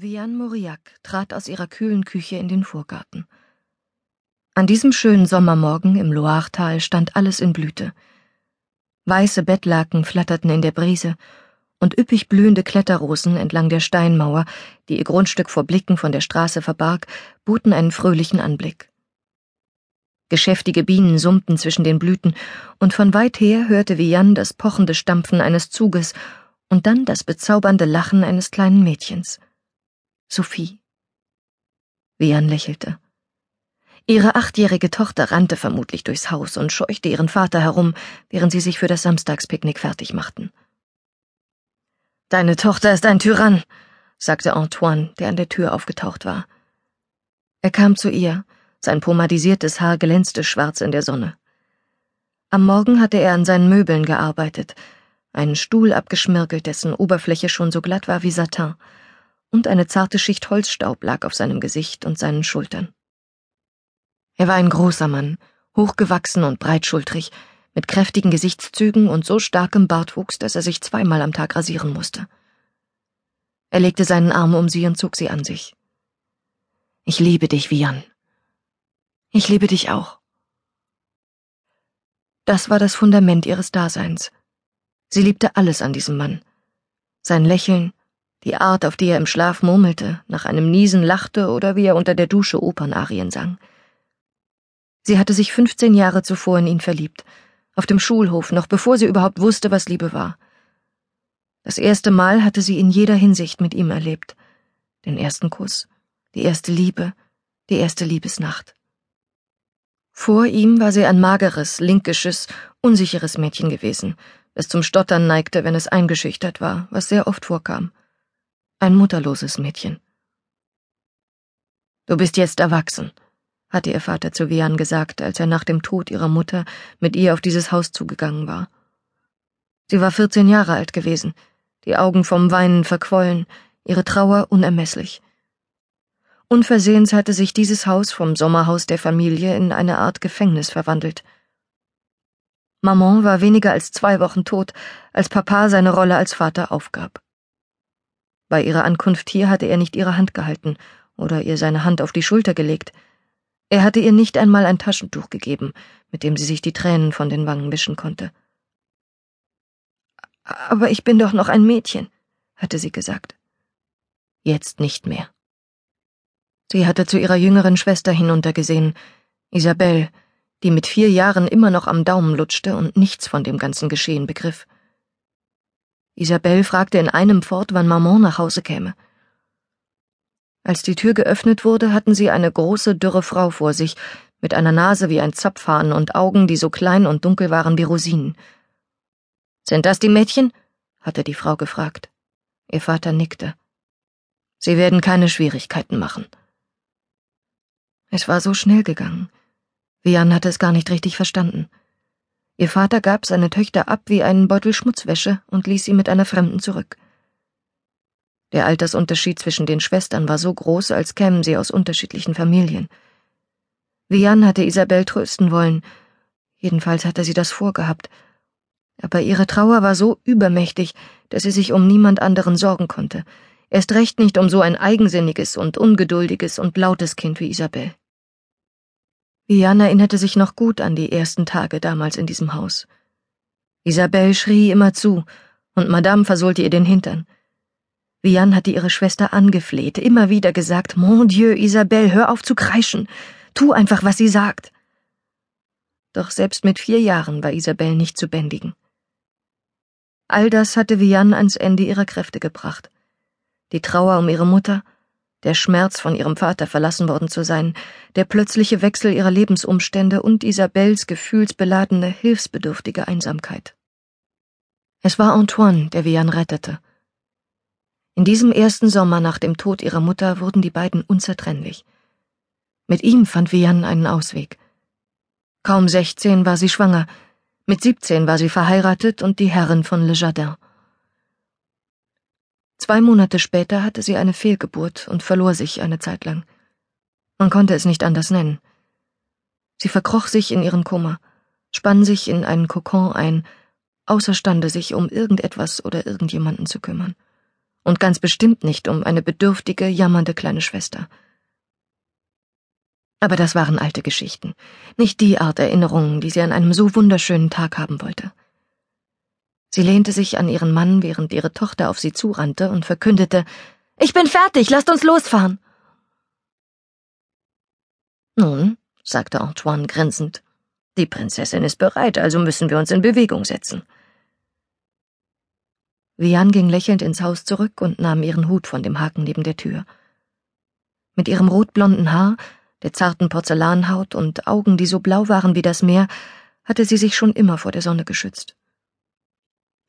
Vianne Mauriac trat aus ihrer kühlen Küche in den Vorgarten. An diesem schönen Sommermorgen im Loiretal stand alles in Blüte. Weiße Bettlaken flatterten in der Brise, und üppig blühende Kletterrosen entlang der Steinmauer, die ihr Grundstück vor Blicken von der Straße verbarg, boten einen fröhlichen Anblick. Geschäftige Bienen summten zwischen den Blüten, und von weit her hörte Vianne das pochende Stampfen eines Zuges und dann das bezaubernde Lachen eines kleinen Mädchens. Sophie. Vian lächelte. Ihre achtjährige Tochter rannte vermutlich durchs Haus und scheuchte ihren Vater herum, während sie sich für das Samstagspicknick fertig machten. Deine Tochter ist ein Tyrann, sagte Antoine, der an der Tür aufgetaucht war. Er kam zu ihr, sein pomadisiertes Haar glänzte schwarz in der Sonne. Am Morgen hatte er an seinen Möbeln gearbeitet, einen Stuhl abgeschmirgelt, dessen Oberfläche schon so glatt war wie Satin, und eine zarte Schicht Holzstaub lag auf seinem Gesicht und seinen Schultern. Er war ein großer Mann, hochgewachsen und breitschultrig, mit kräftigen Gesichtszügen und so starkem Bartwuchs, dass er sich zweimal am Tag rasieren musste. Er legte seinen Arm um sie und zog sie an sich. Ich liebe dich, Vian. Ich liebe dich auch. Das war das Fundament ihres Daseins. Sie liebte alles an diesem Mann. Sein Lächeln, die Art, auf die er im Schlaf murmelte, nach einem Niesen lachte oder wie er unter der Dusche Opernarien sang. Sie hatte sich fünfzehn Jahre zuvor in ihn verliebt, auf dem Schulhof, noch bevor sie überhaupt wusste, was Liebe war. Das erste Mal hatte sie in jeder Hinsicht mit ihm erlebt. Den ersten Kuss, die erste Liebe, die erste Liebesnacht. Vor ihm war sie ein mageres, linkisches, unsicheres Mädchen gewesen, das zum Stottern neigte, wenn es eingeschüchtert war, was sehr oft vorkam ein mutterloses Mädchen. Du bist jetzt erwachsen, hatte ihr Vater zu Vian gesagt, als er nach dem Tod ihrer Mutter mit ihr auf dieses Haus zugegangen war. Sie war vierzehn Jahre alt gewesen, die Augen vom Weinen verquollen, ihre Trauer unermesslich. Unversehens hatte sich dieses Haus vom Sommerhaus der Familie in eine Art Gefängnis verwandelt. Maman war weniger als zwei Wochen tot, als Papa seine Rolle als Vater aufgab. Bei ihrer Ankunft hier hatte er nicht ihre Hand gehalten oder ihr seine Hand auf die Schulter gelegt. Er hatte ihr nicht einmal ein Taschentuch gegeben, mit dem sie sich die Tränen von den Wangen wischen konnte. Aber ich bin doch noch ein Mädchen, hatte sie gesagt. Jetzt nicht mehr. Sie hatte zu ihrer jüngeren Schwester hinuntergesehen, Isabelle, die mit vier Jahren immer noch am Daumen lutschte und nichts von dem ganzen Geschehen begriff. Isabelle fragte in einem fort, wann Maman nach Hause käme. Als die Tür geöffnet wurde, hatten sie eine große, dürre Frau vor sich, mit einer Nase wie ein Zapfhahn und Augen, die so klein und dunkel waren wie Rosinen. Sind das die Mädchen? hatte die Frau gefragt. Ihr Vater nickte. Sie werden keine Schwierigkeiten machen. Es war so schnell gegangen. Vian hatte es gar nicht richtig verstanden. Ihr Vater gab seine Töchter ab wie einen Beutel Schmutzwäsche und ließ sie mit einer Fremden zurück. Der Altersunterschied zwischen den Schwestern war so groß, als kämen sie aus unterschiedlichen Familien. Vian hatte Isabel trösten wollen, jedenfalls hatte sie das vorgehabt, aber ihre Trauer war so übermächtig, dass sie sich um niemand anderen sorgen konnte, erst recht nicht um so ein eigensinniges und ungeduldiges und lautes Kind wie Isabel. Vian erinnerte sich noch gut an die ersten Tage damals in diesem Haus. Isabelle schrie immer zu, und Madame versohlte ihr den Hintern. Vian hatte ihre Schwester angefleht, immer wieder gesagt, Mon Dieu, Isabelle, hör auf zu kreischen, tu einfach, was sie sagt. Doch selbst mit vier Jahren war Isabelle nicht zu bändigen. All das hatte Vian ans Ende ihrer Kräfte gebracht. Die Trauer um ihre Mutter, der Schmerz, von ihrem Vater verlassen worden zu sein, der plötzliche Wechsel ihrer Lebensumstände und Isabels gefühlsbeladene, hilfsbedürftige Einsamkeit. Es war Antoine, der Vian rettete. In diesem ersten Sommer nach dem Tod ihrer Mutter wurden die beiden unzertrennlich. Mit ihm fand Vian einen Ausweg. Kaum sechzehn war sie schwanger, mit siebzehn war sie verheiratet und die Herrin von Le Jardin. Zwei Monate später hatte sie eine Fehlgeburt und verlor sich eine Zeit lang. Man konnte es nicht anders nennen. Sie verkroch sich in ihren Kummer, spann sich in einen Kokon ein, außerstande sich um irgendetwas oder irgendjemanden zu kümmern. und ganz bestimmt nicht um eine bedürftige, jammernde kleine Schwester. Aber das waren alte Geschichten, nicht die Art Erinnerungen, die sie an einem so wunderschönen Tag haben wollte. Sie lehnte sich an ihren Mann, während ihre Tochter auf sie zurannte und verkündete Ich bin fertig, lasst uns losfahren. Nun, sagte Antoine grinsend, die Prinzessin ist bereit, also müssen wir uns in Bewegung setzen. Vian ging lächelnd ins Haus zurück und nahm ihren Hut von dem Haken neben der Tür. Mit ihrem rotblonden Haar, der zarten Porzellanhaut und Augen, die so blau waren wie das Meer, hatte sie sich schon immer vor der Sonne geschützt.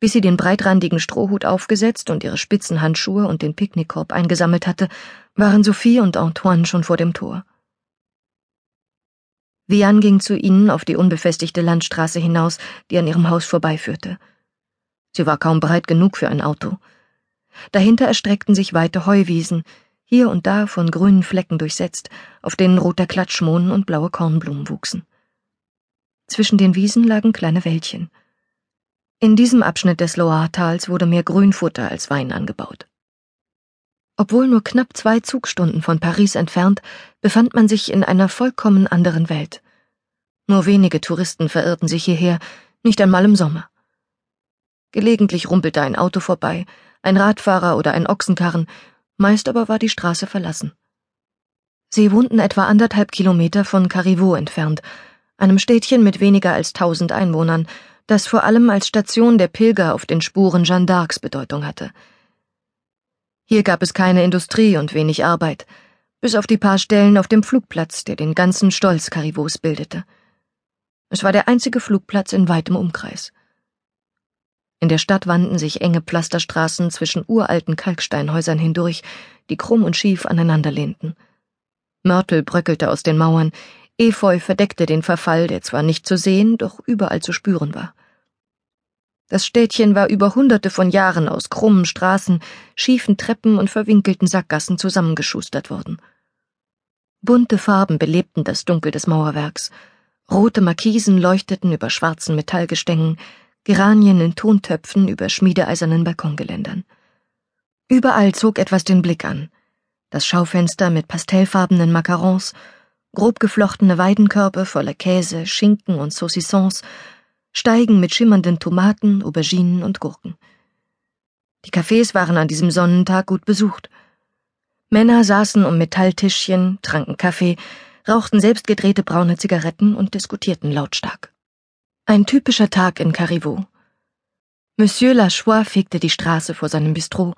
Bis sie den breitrandigen Strohhut aufgesetzt und ihre spitzen Handschuhe und den Picknickkorb eingesammelt hatte, waren Sophie und Antoine schon vor dem Tor. Vian ging zu ihnen auf die unbefestigte Landstraße hinaus, die an ihrem Haus vorbeiführte. Sie war kaum breit genug für ein Auto. Dahinter erstreckten sich weite Heuwiesen, hier und da von grünen Flecken durchsetzt, auf denen roter Klatschmohn und blaue Kornblumen wuchsen. Zwischen den Wiesen lagen kleine Wäldchen. In diesem Abschnitt des Loire-Tals wurde mehr Grünfutter als Wein angebaut. Obwohl nur knapp zwei Zugstunden von Paris entfernt, befand man sich in einer vollkommen anderen Welt. Nur wenige Touristen verirrten sich hierher, nicht einmal im Sommer. Gelegentlich rumpelte ein Auto vorbei, ein Radfahrer oder ein Ochsenkarren, meist aber war die Straße verlassen. Sie wohnten etwa anderthalb Kilometer von Carivaux entfernt, einem Städtchen mit weniger als tausend Einwohnern, das vor allem als Station der Pilger auf den Spuren Jeanne d'Arcs Bedeutung hatte – hier gab es keine Industrie und wenig Arbeit, bis auf die paar Stellen auf dem Flugplatz, der den ganzen Stolz Karivos bildete. Es war der einzige Flugplatz in weitem Umkreis. In der Stadt wanden sich enge Pflasterstraßen zwischen uralten Kalksteinhäusern hindurch, die krumm und schief aneinander lehnten. Mörtel bröckelte aus den Mauern, Efeu verdeckte den Verfall, der zwar nicht zu sehen, doch überall zu spüren war. Das Städtchen war über hunderte von Jahren aus krummen Straßen, schiefen Treppen und verwinkelten Sackgassen zusammengeschustert worden. Bunte Farben belebten das Dunkel des Mauerwerks. Rote Markisen leuchteten über schwarzen Metallgestängen, Geranien in Tontöpfen über schmiedeeisernen Balkongeländern. Überall zog etwas den Blick an. Das Schaufenster mit pastellfarbenen Macarons, grob geflochtene Weidenkörbe voller Käse, Schinken und Saucissons Steigen mit schimmernden Tomaten, Auberginen und Gurken. Die Cafés waren an diesem Sonnentag gut besucht. Männer saßen um Metalltischchen, tranken Kaffee, rauchten selbstgedrehte braune Zigaretten und diskutierten lautstark. Ein typischer Tag in Carivaux. Monsieur Lachois fegte die Straße vor seinem Bistro,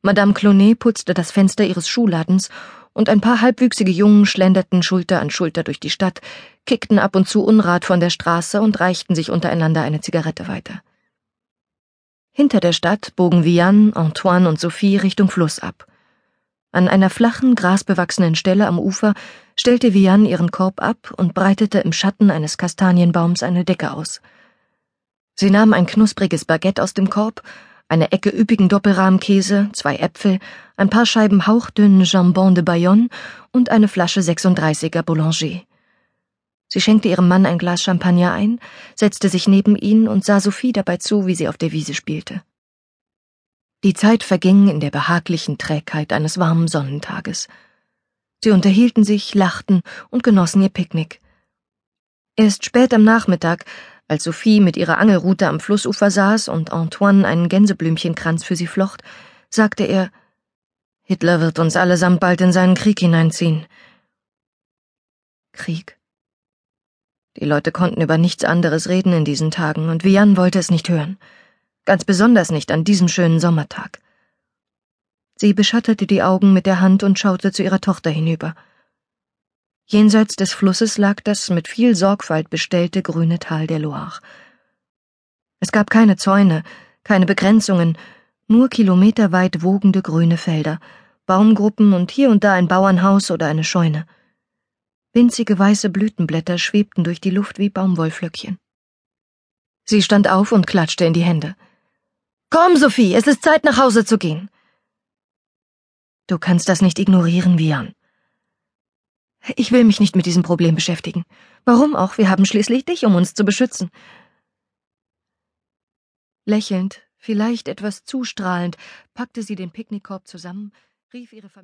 Madame Clonet putzte das Fenster ihres Schuhladens und ein paar halbwüchsige Jungen schlenderten Schulter an Schulter durch die Stadt, kickten ab und zu Unrat von der Straße und reichten sich untereinander eine Zigarette weiter. Hinter der Stadt bogen Vianne, Antoine und Sophie Richtung Fluss ab. An einer flachen, grasbewachsenen Stelle am Ufer stellte Vianne ihren Korb ab und breitete im Schatten eines Kastanienbaums eine Decke aus. Sie nahm ein knuspriges Baguette aus dem Korb eine Ecke üppigen Doppelrahmkäse, zwei Äpfel, ein paar Scheiben hauchdünnen Jambon de Bayonne und eine Flasche 36er Boulanger. Sie schenkte ihrem Mann ein Glas Champagner ein, setzte sich neben ihn und sah Sophie dabei zu, wie sie auf der Wiese spielte. Die Zeit verging in der behaglichen Trägheit eines warmen Sonnentages. Sie unterhielten sich, lachten und genossen ihr Picknick. Erst spät am Nachmittag, als Sophie mit ihrer Angelrute am Flussufer saß und Antoine einen Gänseblümchenkranz für sie flocht, sagte er Hitler wird uns allesamt bald in seinen Krieg hineinziehen. Krieg. Die Leute konnten über nichts anderes reden in diesen Tagen, und Vian wollte es nicht hören. Ganz besonders nicht an diesem schönen Sommertag. Sie beschattete die Augen mit der Hand und schaute zu ihrer Tochter hinüber. Jenseits des Flusses lag das mit viel Sorgfalt bestellte grüne Tal der Loire. Es gab keine Zäune, keine Begrenzungen, nur kilometerweit wogende grüne Felder, Baumgruppen und hier und da ein Bauernhaus oder eine Scheune. Winzige weiße Blütenblätter schwebten durch die Luft wie Baumwollflöckchen. Sie stand auf und klatschte in die Hände. Komm, Sophie, es ist Zeit, nach Hause zu gehen. Du kannst das nicht ignorieren, Vian. Ich will mich nicht mit diesem Problem beschäftigen. Warum auch? Wir haben schließlich dich, um uns zu beschützen. Lächelnd Vielleicht etwas zustrahlend packte sie den Picknickkorb zusammen, rief ihre Familie